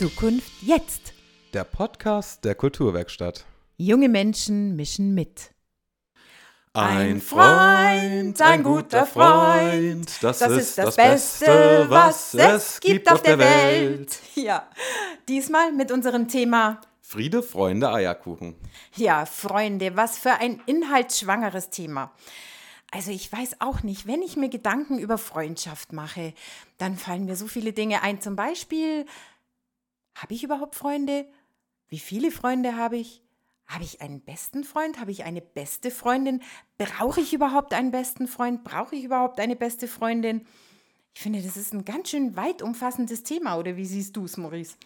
Zukunft jetzt. Der Podcast der Kulturwerkstatt. Junge Menschen mischen mit. Ein Freund, ein guter Freund, das, das ist das Beste, was es gibt auf der Welt. Ja, diesmal mit unserem Thema Friede, Freunde, Eierkuchen. Ja, Freunde, was für ein inhaltsschwangeres Thema. Also ich weiß auch nicht, wenn ich mir Gedanken über Freundschaft mache, dann fallen mir so viele Dinge ein. Zum Beispiel, habe ich überhaupt Freunde? Wie viele Freunde habe ich? Habe ich einen besten Freund? Habe ich eine beste Freundin? Brauche ich überhaupt einen besten Freund? Brauche ich überhaupt eine beste Freundin? Ich finde, das ist ein ganz schön weit umfassendes Thema, oder wie siehst du es, Maurice?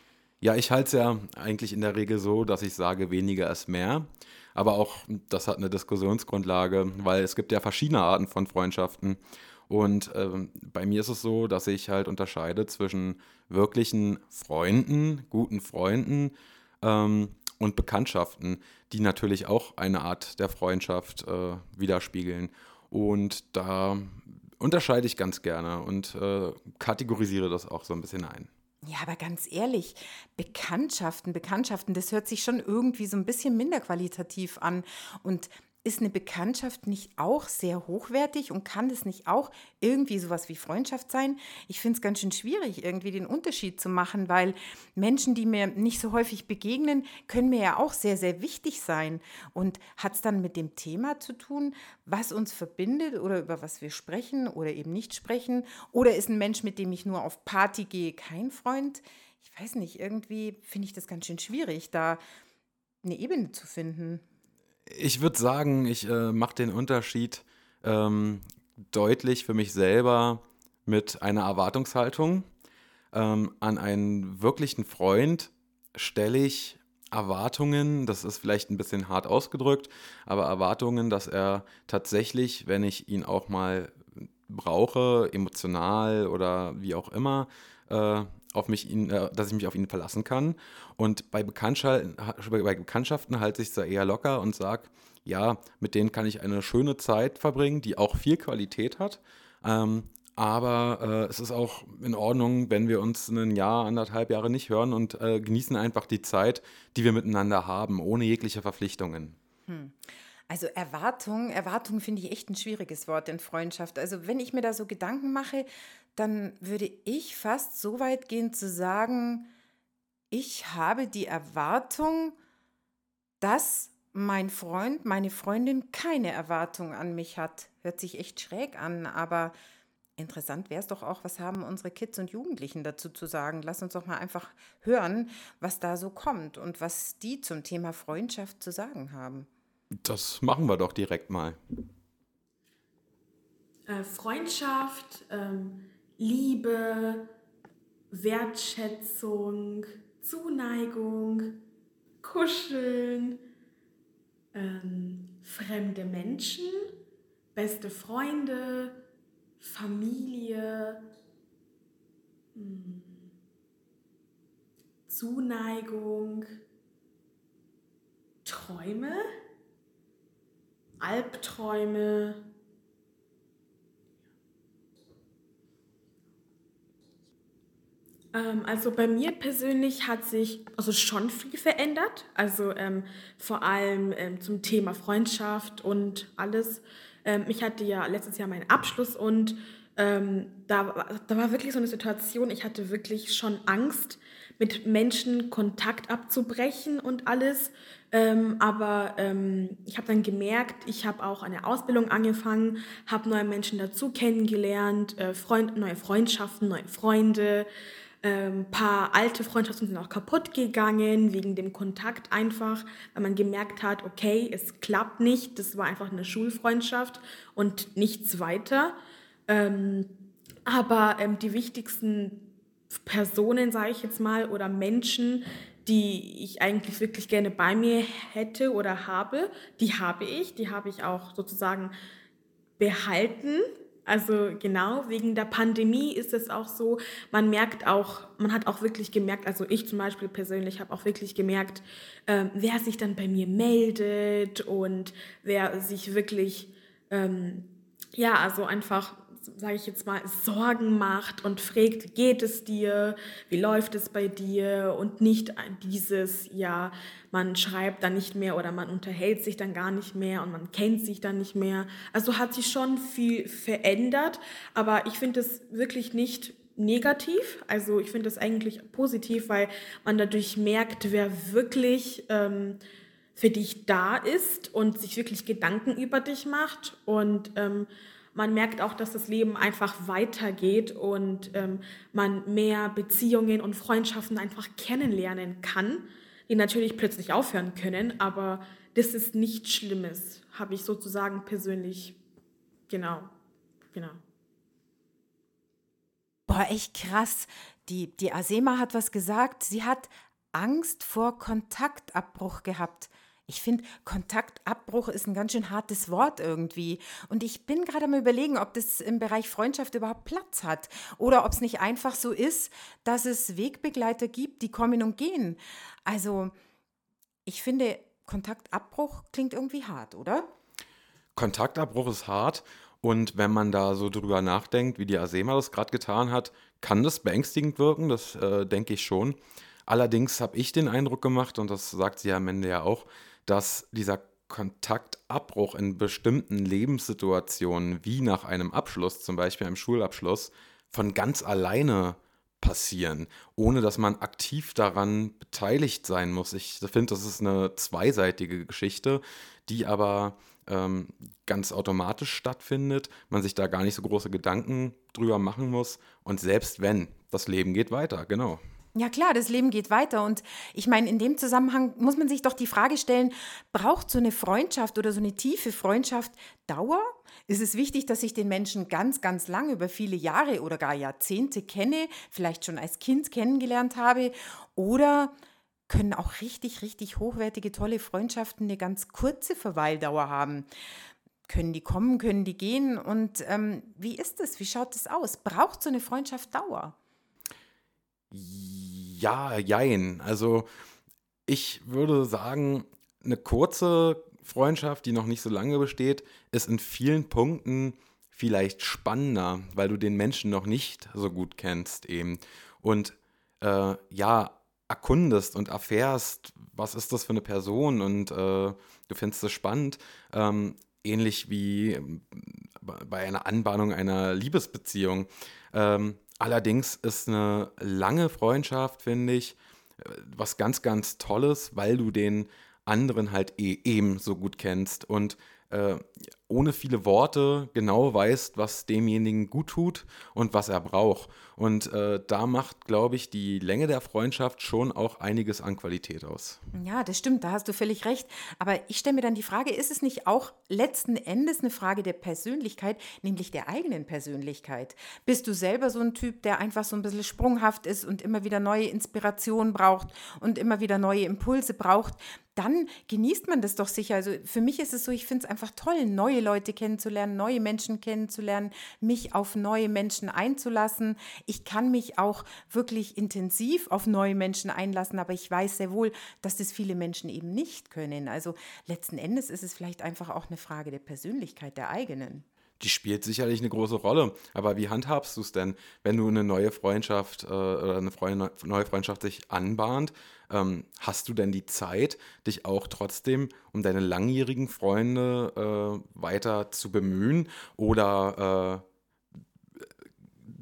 Ja, ich halte es ja eigentlich in der Regel so, dass ich sage, weniger ist mehr. Aber auch das hat eine Diskussionsgrundlage, weil es gibt ja verschiedene Arten von Freundschaften. Und ähm, bei mir ist es so, dass ich halt unterscheide zwischen wirklichen Freunden, guten Freunden ähm, und Bekanntschaften, die natürlich auch eine Art der Freundschaft äh, widerspiegeln. Und da unterscheide ich ganz gerne und äh, kategorisiere das auch so ein bisschen ein. Ja, aber ganz ehrlich, Bekanntschaften, Bekanntschaften, das hört sich schon irgendwie so ein bisschen minder qualitativ an. Und ist eine Bekanntschaft nicht auch sehr hochwertig und kann das nicht auch irgendwie sowas wie Freundschaft sein? Ich finde es ganz schön schwierig, irgendwie den Unterschied zu machen, weil Menschen, die mir nicht so häufig begegnen, können mir ja auch sehr, sehr wichtig sein. Und hat es dann mit dem Thema zu tun, was uns verbindet oder über was wir sprechen oder eben nicht sprechen? Oder ist ein Mensch, mit dem ich nur auf Party gehe, kein Freund? Ich weiß nicht, irgendwie finde ich das ganz schön schwierig, da eine Ebene zu finden. Ich würde sagen, ich äh, mache den Unterschied ähm, deutlich für mich selber mit einer Erwartungshaltung. Ähm, an einen wirklichen Freund stelle ich Erwartungen, das ist vielleicht ein bisschen hart ausgedrückt, aber Erwartungen, dass er tatsächlich, wenn ich ihn auch mal brauche, emotional oder wie auch immer, äh, auf mich ihn, äh, dass ich mich auf ihn verlassen kann. Und bei, Bekanntschaften, bei Bekanntschaften halte ich es da eher locker und sage, ja, mit denen kann ich eine schöne Zeit verbringen, die auch viel Qualität hat. Ähm, aber äh, es ist auch in Ordnung, wenn wir uns ein Jahr, anderthalb Jahre nicht hören und äh, genießen einfach die Zeit, die wir miteinander haben, ohne jegliche Verpflichtungen. Hm. Also Erwartung, Erwartung finde ich echt ein schwieriges Wort in Freundschaft. Also wenn ich mir da so Gedanken mache, dann würde ich fast so weit gehen zu sagen, ich habe die Erwartung, dass mein Freund, meine Freundin keine Erwartung an mich hat. Hört sich echt schräg an, aber interessant wäre es doch auch, was haben unsere Kids und Jugendlichen dazu zu sagen. Lass uns doch mal einfach hören, was da so kommt und was die zum Thema Freundschaft zu sagen haben. Das machen wir doch direkt mal. Äh, Freundschaft, ähm, Liebe, Wertschätzung, Zuneigung, Kuscheln, ähm, fremde Menschen, beste Freunde, Familie, mh, hm, Zuneigung, Träume. Albträume. Also bei mir persönlich hat sich also schon viel verändert. Also ähm, vor allem ähm, zum Thema Freundschaft und alles. Ähm, ich hatte ja letztes Jahr meinen Abschluss und ähm, da, da war wirklich so eine Situation, ich hatte wirklich schon Angst, mit Menschen Kontakt abzubrechen und alles. Ähm, aber ähm, ich habe dann gemerkt, ich habe auch eine Ausbildung angefangen, habe neue Menschen dazu kennengelernt, äh, Freund, neue Freundschaften, neue Freunde. Ein ähm, paar alte Freundschaften sind auch kaputt gegangen wegen dem Kontakt einfach, weil man gemerkt hat, okay, es klappt nicht. Das war einfach eine Schulfreundschaft und nichts weiter. Ähm, aber ähm, die wichtigsten Personen, sage ich jetzt mal, oder Menschen, die ich eigentlich wirklich gerne bei mir hätte oder habe, die habe ich, die habe ich auch sozusagen behalten. Also genau, wegen der Pandemie ist es auch so, man merkt auch, man hat auch wirklich gemerkt, also ich zum Beispiel persönlich habe auch wirklich gemerkt, ähm, wer sich dann bei mir meldet und wer sich wirklich, ähm, ja, also einfach sage ich jetzt mal, Sorgen macht und fragt, geht es dir, wie läuft es bei dir und nicht dieses, ja, man schreibt dann nicht mehr oder man unterhält sich dann gar nicht mehr und man kennt sich dann nicht mehr. Also hat sich schon viel verändert, aber ich finde es wirklich nicht negativ. Also ich finde es eigentlich positiv, weil man dadurch merkt, wer wirklich ähm, für dich da ist und sich wirklich Gedanken über dich macht und ähm, man merkt auch, dass das Leben einfach weitergeht und ähm, man mehr Beziehungen und Freundschaften einfach kennenlernen kann, die natürlich plötzlich aufhören können, aber das ist nichts Schlimmes, habe ich sozusagen persönlich, genau, genau. Boah, echt krass. Die, die Asema hat was gesagt. Sie hat Angst vor Kontaktabbruch gehabt. Ich finde, Kontaktabbruch ist ein ganz schön hartes Wort irgendwie. Und ich bin gerade mal überlegen, ob das im Bereich Freundschaft überhaupt Platz hat. Oder ob es nicht einfach so ist, dass es Wegbegleiter gibt, die kommen und gehen. Also, ich finde, Kontaktabbruch klingt irgendwie hart, oder? Kontaktabbruch ist hart. Und wenn man da so drüber nachdenkt, wie die Asema das gerade getan hat, kann das beängstigend wirken, das äh, denke ich schon. Allerdings habe ich den Eindruck gemacht, und das sagt sie am Ende ja auch, dass dieser Kontaktabbruch in bestimmten Lebenssituationen, wie nach einem Abschluss, zum Beispiel einem Schulabschluss, von ganz alleine passieren, ohne dass man aktiv daran beteiligt sein muss. Ich finde, das ist eine zweiseitige Geschichte, die aber ähm, ganz automatisch stattfindet, man sich da gar nicht so große Gedanken drüber machen muss. Und selbst wenn, das Leben geht weiter, genau. Ja klar, das Leben geht weiter und ich meine, in dem Zusammenhang muss man sich doch die Frage stellen, braucht so eine Freundschaft oder so eine tiefe Freundschaft Dauer? Ist es wichtig, dass ich den Menschen ganz, ganz lang über viele Jahre oder gar Jahrzehnte kenne, vielleicht schon als Kind kennengelernt habe? Oder können auch richtig, richtig hochwertige, tolle Freundschaften eine ganz kurze Verweildauer haben? Können die kommen, können die gehen? Und ähm, wie ist es? Wie schaut es aus? Braucht so eine Freundschaft Dauer? Ja, jein. Also ich würde sagen, eine kurze Freundschaft, die noch nicht so lange besteht, ist in vielen Punkten vielleicht spannender, weil du den Menschen noch nicht so gut kennst eben. Und äh, ja, erkundest und erfährst, was ist das für eine Person und äh, du findest es spannend. Ähm, ähnlich wie bei einer Anbahnung einer Liebesbeziehung. Ähm, Allerdings ist eine lange Freundschaft, finde ich, äh, was ganz, ganz Tolles, weil du den anderen halt eh eben so gut kennst. Und äh, ohne viele Worte genau weißt, was demjenigen gut tut und was er braucht. Und äh, da macht, glaube ich, die Länge der Freundschaft schon auch einiges an Qualität aus. Ja, das stimmt, da hast du völlig recht. Aber ich stelle mir dann die Frage, ist es nicht auch letzten Endes eine Frage der Persönlichkeit, nämlich der eigenen Persönlichkeit? Bist du selber so ein Typ, der einfach so ein bisschen sprunghaft ist und immer wieder neue Inspirationen braucht und immer wieder neue Impulse braucht? dann genießt man das doch sicher. Also für mich ist es so, ich finde es einfach toll, neue Leute kennenzulernen, neue Menschen kennenzulernen, mich auf neue Menschen einzulassen. Ich kann mich auch wirklich intensiv auf neue Menschen einlassen, aber ich weiß sehr wohl, dass das viele Menschen eben nicht können. Also letzten Endes ist es vielleicht einfach auch eine Frage der Persönlichkeit der eigenen die spielt sicherlich eine große Rolle. Aber wie handhabst du es denn, wenn du eine neue Freundschaft äh, oder eine Freund neue Freundschaft sich anbahnt? Ähm, hast du denn die Zeit, dich auch trotzdem um deine langjährigen Freunde äh, weiter zu bemühen? Oder äh,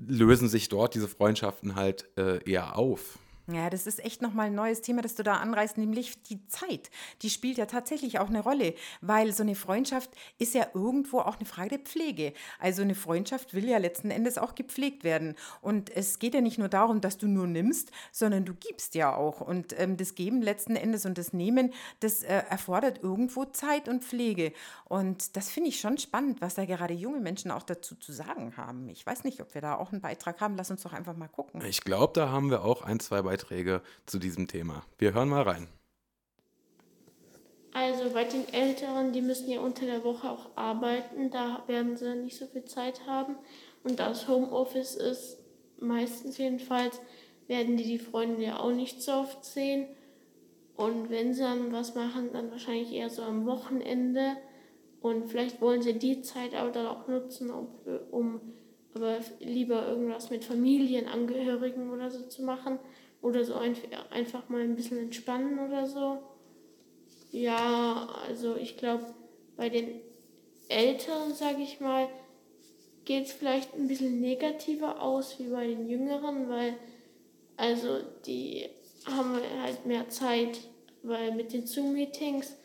lösen sich dort diese Freundschaften halt äh, eher auf? Ja, das ist echt nochmal ein neues Thema, das du da anreißt, nämlich die Zeit. Die spielt ja tatsächlich auch eine Rolle, weil so eine Freundschaft ist ja irgendwo auch eine Frage der Pflege. Also eine Freundschaft will ja letzten Endes auch gepflegt werden. Und es geht ja nicht nur darum, dass du nur nimmst, sondern du gibst ja auch. Und ähm, das Geben letzten Endes und das Nehmen, das äh, erfordert irgendwo Zeit und Pflege. Und das finde ich schon spannend, was da gerade junge Menschen auch dazu zu sagen haben. Ich weiß nicht, ob wir da auch einen Beitrag haben. Lass uns doch einfach mal gucken. Ich glaube, da haben wir auch ein, zwei Beiträge Beiträge zu diesem Thema. Wir hören mal rein. Also bei den Älteren, die müssen ja unter der Woche auch arbeiten, da werden sie nicht so viel Zeit haben. Und da es Homeoffice ist, meistens jedenfalls, werden die die Freunde ja auch nicht so oft sehen. Und wenn sie dann was machen, dann wahrscheinlich eher so am Wochenende. Und vielleicht wollen sie die Zeit aber dann auch nutzen, um, um aber lieber irgendwas mit Familienangehörigen oder so zu machen oder so ein, einfach mal ein bisschen entspannen oder so. Ja, also ich glaube, bei den Älteren, sage ich mal, geht es vielleicht ein bisschen negativer aus wie bei den Jüngeren, weil also die haben halt mehr Zeit, weil mit den Zoom-Meetings,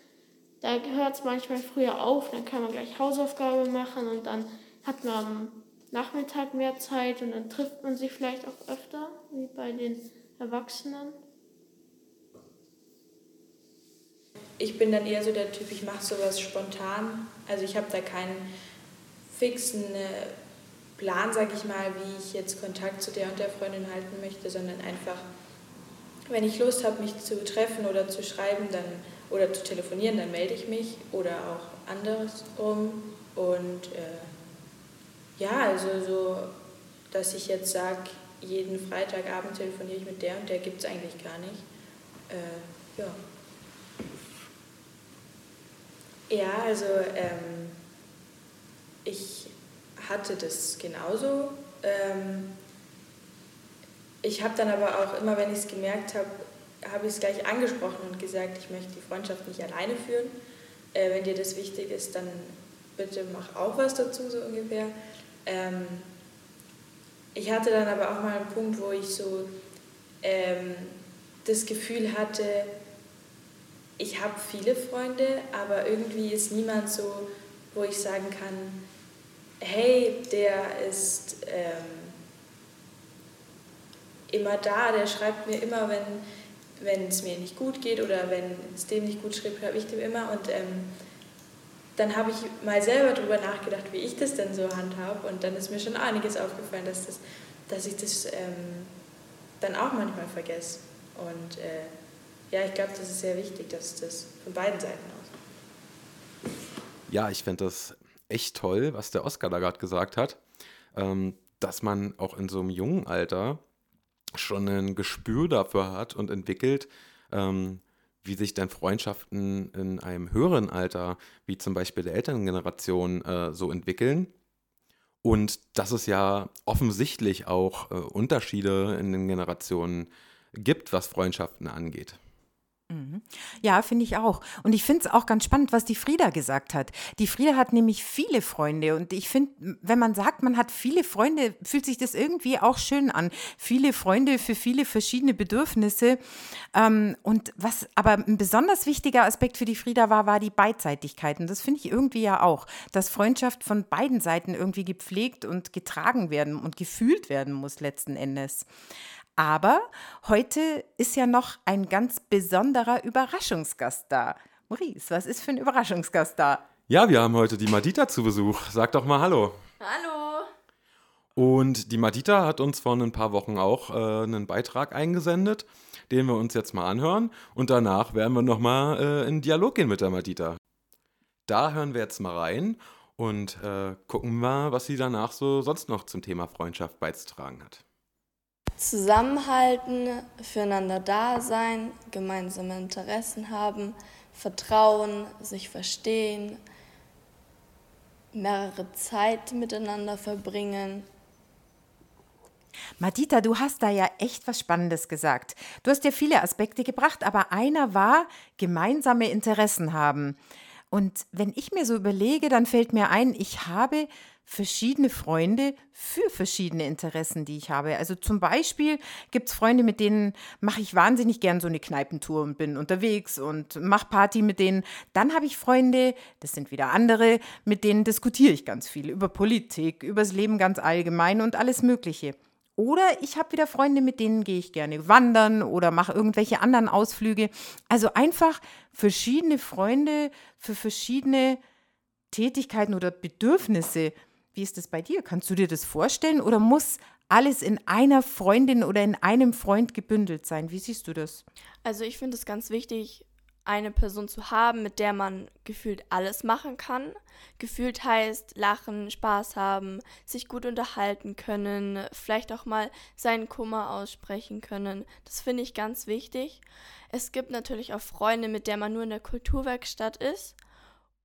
da hört es manchmal früher auf, dann kann man gleich Hausaufgabe machen und dann hat man am Nachmittag mehr Zeit und dann trifft man sich vielleicht auch öfter, wie bei den Erwachsenen. Ich bin dann eher so der Typ, ich mache sowas spontan. Also ich habe da keinen fixen äh, Plan, sage ich mal, wie ich jetzt Kontakt zu der und der Freundin halten möchte, sondern einfach, wenn ich Lust habe, mich zu treffen oder zu schreiben dann, oder zu telefonieren, dann melde ich mich oder auch andersrum. Und äh, ja, also so, dass ich jetzt sage, jeden Freitagabend telefoniere ich mit der und der gibt es eigentlich gar nicht. Äh, ja. Ja, also ähm, ich hatte das genauso. Ähm, ich habe dann aber auch immer, wenn ich es gemerkt habe, habe ich es gleich angesprochen und gesagt, ich möchte die Freundschaft nicht alleine führen. Äh, wenn dir das wichtig ist, dann bitte mach auch was dazu, so ungefähr. Ähm, ich hatte dann aber auch mal einen Punkt, wo ich so ähm, das Gefühl hatte, ich habe viele Freunde, aber irgendwie ist niemand so, wo ich sagen kann, hey, der ist ähm, immer da, der schreibt mir immer, wenn es mir nicht gut geht oder wenn es dem nicht gut schreibt, schreibe ich dem immer. Und ähm, dann habe ich mal selber darüber nachgedacht, wie ich das denn so handhabe. Und dann ist mir schon einiges aufgefallen, dass, das, dass ich das ähm, dann auch manchmal vergesse. Und äh, ja, ich glaube, das ist sehr wichtig, dass das von beiden Seiten aus. Ja, ich finde das echt toll, was der Oscar da gerade gesagt hat, ähm, dass man auch in so einem jungen Alter schon ein Gespür dafür hat und entwickelt, ähm, wie sich dann Freundschaften in einem höheren Alter, wie zum Beispiel der Elterngeneration, äh, so entwickeln. Und dass es ja offensichtlich auch äh, Unterschiede in den Generationen gibt, was Freundschaften angeht. Mhm. Ja, finde ich auch. Und ich finde es auch ganz spannend, was die Frieda gesagt hat. Die Frieda hat nämlich viele Freunde. Und ich finde, wenn man sagt, man hat viele Freunde, fühlt sich das irgendwie auch schön an. Viele Freunde für viele verschiedene Bedürfnisse. Ähm, und was aber ein besonders wichtiger Aspekt für die Frieda war, war die Beidseitigkeit. Und das finde ich irgendwie ja auch, dass Freundschaft von beiden Seiten irgendwie gepflegt und getragen werden und gefühlt werden muss letzten Endes. Aber heute ist ja noch ein ganz besonderer Überraschungsgast da. Maurice, was ist für ein Überraschungsgast da? Ja, wir haben heute die Madita zu Besuch. Sag doch mal Hallo. Hallo. Und die Madita hat uns vor ein paar Wochen auch äh, einen Beitrag eingesendet, den wir uns jetzt mal anhören. Und danach werden wir nochmal äh, in Dialog gehen mit der Madita. Da hören wir jetzt mal rein und äh, gucken mal, was sie danach so sonst noch zum Thema Freundschaft beizutragen hat. Zusammenhalten, füreinander da sein, gemeinsame Interessen haben, Vertrauen, sich verstehen, mehrere Zeit miteinander verbringen. Madita, du hast da ja echt was Spannendes gesagt. Du hast ja viele Aspekte gebracht, aber einer war gemeinsame Interessen haben. Und wenn ich mir so überlege, dann fällt mir ein, ich habe verschiedene Freunde für verschiedene Interessen, die ich habe. Also zum Beispiel gibt es Freunde, mit denen mache ich wahnsinnig gern so eine Kneipentour und bin unterwegs und mache Party mit denen. Dann habe ich Freunde, das sind wieder andere, mit denen diskutiere ich ganz viel über Politik, über das Leben ganz allgemein und alles Mögliche. Oder ich habe wieder Freunde, mit denen gehe ich gerne wandern oder mache irgendwelche anderen Ausflüge. Also einfach verschiedene Freunde für verschiedene Tätigkeiten oder Bedürfnisse wie ist das bei dir? Kannst du dir das vorstellen oder muss alles in einer Freundin oder in einem Freund gebündelt sein? Wie siehst du das? Also ich finde es ganz wichtig, eine Person zu haben, mit der man gefühlt alles machen kann. Gefühlt heißt lachen, Spaß haben, sich gut unterhalten können, vielleicht auch mal seinen Kummer aussprechen können. Das finde ich ganz wichtig. Es gibt natürlich auch Freunde, mit der man nur in der Kulturwerkstatt ist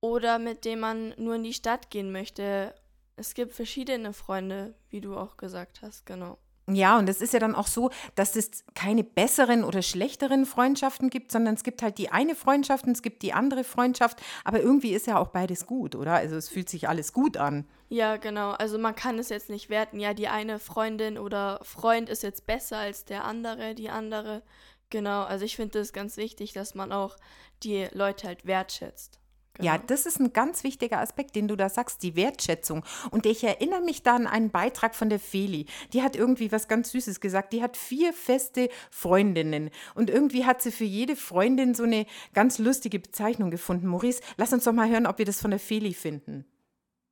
oder mit denen man nur in die Stadt gehen möchte Es gibt verschiedene Freunde, wie du auch gesagt hast, genau. Ja, und es ist ja dann auch so, dass es keine besseren oder schlechteren Freundschaften gibt, sondern es gibt halt die eine Freundschaft und es gibt die andere Freundschaft. Aber irgendwie ist ja auch beides gut, oder? Also es fühlt sich alles gut an. Ja, genau. Also man kann es jetzt nicht werten. Ja, die eine Freundin oder Freund ist jetzt besser als der andere, die andere. Genau. Also ich finde es ganz wichtig, dass man auch die Leute halt wertschätzt. Genau. Ja, das ist ein ganz wichtiger Aspekt, den du da sagst, die Wertschätzung. Und ich erinnere mich da an einen Beitrag von der Feli. Die hat irgendwie was ganz Süßes gesagt. Die hat vier feste Freundinnen. Und irgendwie hat sie für jede Freundin so eine ganz lustige Bezeichnung gefunden. Maurice, lass uns doch mal hören, ob wir das von der Feli finden.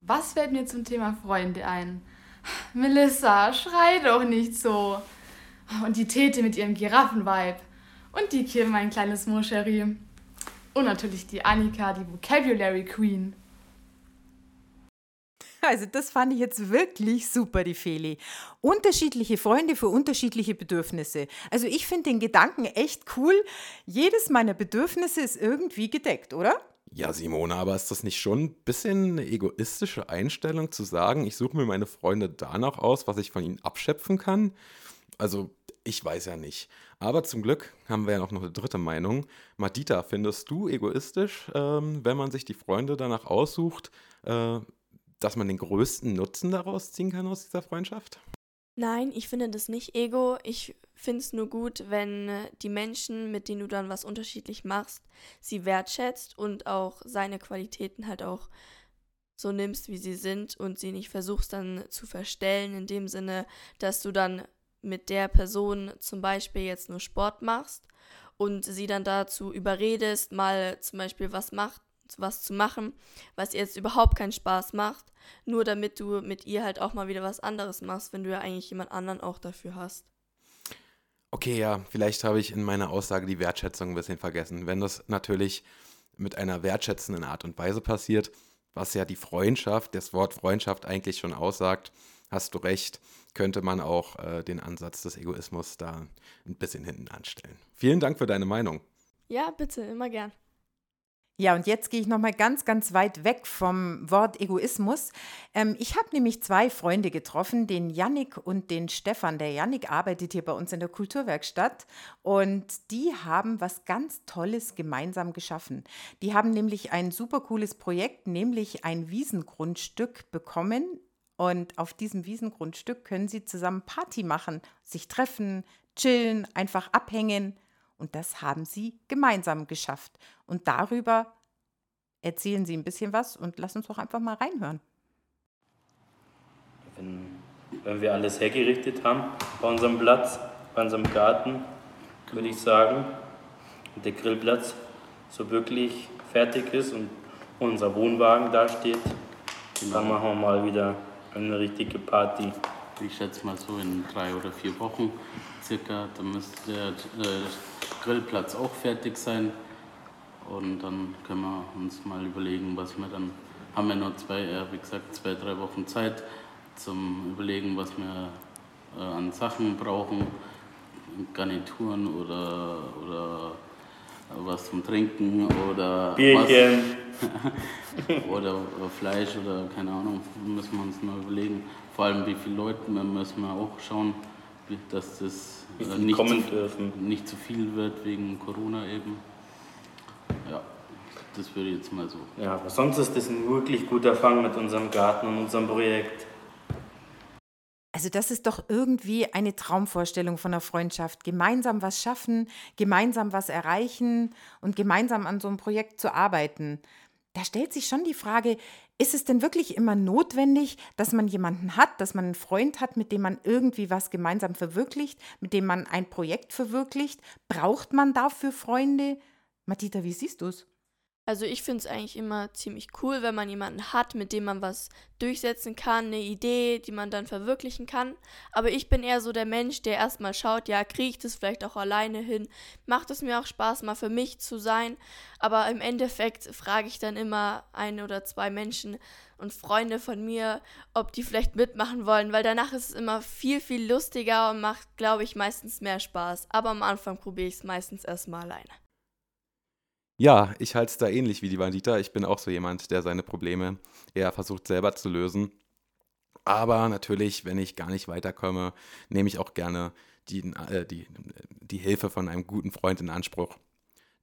Was fällt mir zum Thema Freunde ein? Melissa, schrei doch nicht so. Und die Tete mit ihrem Giraffenweib. Und die Kim, mein kleines Moscherie. Und natürlich die Annika, die Vocabulary Queen. Also das fand ich jetzt wirklich super, die Feli. Unterschiedliche Freunde für unterschiedliche Bedürfnisse. Also ich finde den Gedanken echt cool. Jedes meiner Bedürfnisse ist irgendwie gedeckt, oder? Ja, Simone, aber ist das nicht schon ein bisschen eine egoistische Einstellung zu sagen, ich suche mir meine Freunde danach aus, was ich von ihnen abschöpfen kann? Also ich weiß ja nicht. Aber zum Glück haben wir ja noch eine dritte Meinung. Madita, findest du egoistisch, ähm, wenn man sich die Freunde danach aussucht, äh, dass man den größten Nutzen daraus ziehen kann aus dieser Freundschaft? Nein, ich finde das nicht ego. Ich finde es nur gut, wenn die Menschen, mit denen du dann was unterschiedlich machst, sie wertschätzt und auch seine Qualitäten halt auch so nimmst, wie sie sind und sie nicht versuchst dann zu verstellen, in dem Sinne, dass du dann mit der Person zum Beispiel jetzt nur Sport machst und sie dann dazu überredest, mal zum Beispiel was macht, was zu machen, was ihr jetzt überhaupt keinen Spaß macht, nur damit du mit ihr halt auch mal wieder was anderes machst, wenn du ja eigentlich jemand anderen auch dafür hast. Okay, ja, vielleicht habe ich in meiner Aussage die Wertschätzung ein bisschen vergessen. Wenn das natürlich mit einer wertschätzenden Art und Weise passiert, was ja die Freundschaft, das Wort Freundschaft eigentlich schon aussagt, hast du recht, könnte man auch äh, den Ansatz des Egoismus da ein bisschen hinten anstellen. Vielen Dank für deine Meinung. Ja, bitte, immer gern. Ja, und jetzt gehe ich nochmal ganz, ganz weit weg vom Wort Egoismus. Ähm, ich habe nämlich zwei Freunde getroffen, den Yannick und den Stefan. Der Yannick arbeitet hier bei uns in der Kulturwerkstatt und die haben was ganz Tolles gemeinsam geschaffen. Die haben nämlich ein super cooles Projekt, nämlich ein Wiesengrundstück bekommen und auf diesem Wiesengrundstück können sie zusammen Party machen, sich treffen, chillen, einfach abhängen. Und das haben sie gemeinsam geschafft. Und darüber erzählen sie ein bisschen was und lass uns doch einfach mal reinhören. Wenn, wenn wir alles hergerichtet haben bei unserem Platz, bei unserem Garten, würde ich sagen, und der Grillplatz so wirklich fertig ist und unser Wohnwagen dasteht, dann machen wir mal wieder eine richtige Party. Ich schätze mal so in drei oder vier Wochen circa. Dann müsste der äh, Grillplatz auch fertig sein. Und dann können wir uns mal überlegen, was wir dann haben wir noch zwei, wie gesagt, zwei, drei Wochen Zeit zum Überlegen, was wir äh, an Sachen brauchen, Garnituren oder, oder was zum Trinken oder Bierchen. oder, Fleisch oder keine Ahnung, müssen wir uns mal überlegen. Vor allem wie viele Leute müssen wir auch schauen, dass das äh, nicht, dürfen. nicht zu viel wird wegen Corona eben. Ja, das würde ich jetzt mal so. Ja, aber sonst ist das ein wirklich guter Fang mit unserem Garten und unserem Projekt. Also das ist doch irgendwie eine Traumvorstellung von einer Freundschaft. Gemeinsam was schaffen, gemeinsam was erreichen und gemeinsam an so einem Projekt zu arbeiten. Da stellt sich schon die Frage, ist es denn wirklich immer notwendig, dass man jemanden hat, dass man einen Freund hat, mit dem man irgendwie was gemeinsam verwirklicht, mit dem man ein Projekt verwirklicht? Braucht man dafür Freunde? Matita, wie siehst du es? Also ich finde es eigentlich immer ziemlich cool, wenn man jemanden hat, mit dem man was durchsetzen kann, eine Idee, die man dann verwirklichen kann. Aber ich bin eher so der Mensch, der erstmal schaut, ja, kriege ich das vielleicht auch alleine hin? Macht es mir auch Spaß, mal für mich zu sein? Aber im Endeffekt frage ich dann immer ein oder zwei Menschen und Freunde von mir, ob die vielleicht mitmachen wollen, weil danach ist es immer viel, viel lustiger und macht, glaube ich, meistens mehr Spaß. Aber am Anfang probiere ich es meistens erstmal alleine. Ja, ich halte es da ähnlich wie die Bandita. Ich bin auch so jemand, der seine Probleme eher versucht selber zu lösen. Aber natürlich, wenn ich gar nicht weiterkomme, nehme ich auch gerne die, äh, die, die Hilfe von einem guten Freund in Anspruch,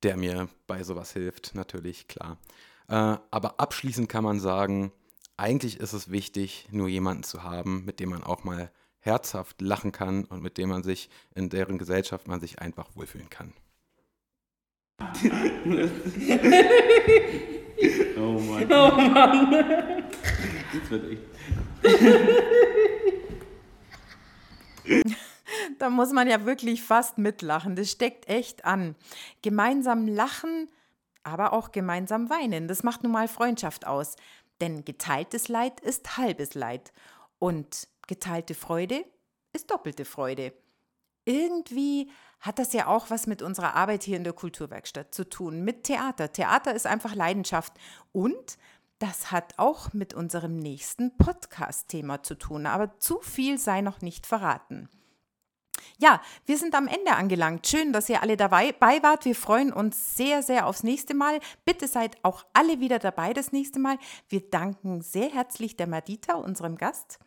der mir bei sowas hilft, natürlich, klar. Äh, aber abschließend kann man sagen, eigentlich ist es wichtig, nur jemanden zu haben, mit dem man auch mal herzhaft lachen kann und mit dem man sich, in deren Gesellschaft man sich einfach wohlfühlen kann. Oh Mann. Oh Mann. Das wird echt. da muss man ja wirklich fast mitlachen. Das steckt echt an. Gemeinsam lachen, aber auch gemeinsam weinen. Das macht nun mal Freundschaft aus. Denn geteiltes Leid ist halbes Leid. Und geteilte Freude ist doppelte Freude. Irgendwie hat das ja auch was mit unserer Arbeit hier in der Kulturwerkstatt zu tun, mit Theater. Theater ist einfach Leidenschaft und das hat auch mit unserem nächsten Podcast-Thema zu tun, aber zu viel sei noch nicht verraten. Ja, wir sind am Ende angelangt. Schön, dass ihr alle dabei wart. Wir freuen uns sehr, sehr aufs nächste Mal. Bitte seid auch alle wieder dabei das nächste Mal. Wir danken sehr herzlich der Madita, unserem Gast.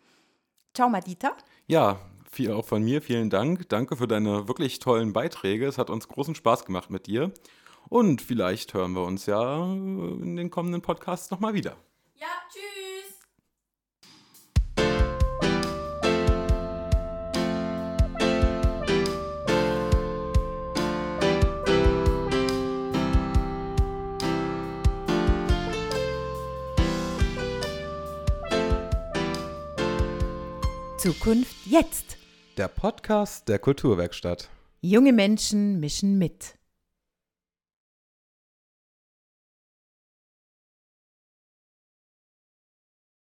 Ciao, Madita. Ja, viel auch von mir vielen Dank. Danke für deine wirklich tollen Beiträge. Es hat uns großen Spaß gemacht mit dir. Und vielleicht hören wir uns ja in den kommenden Podcasts nochmal wieder. Ja, tschüss. Zukunft jetzt. Der Podcast der Kulturwerkstatt. Junge Menschen mischen mit.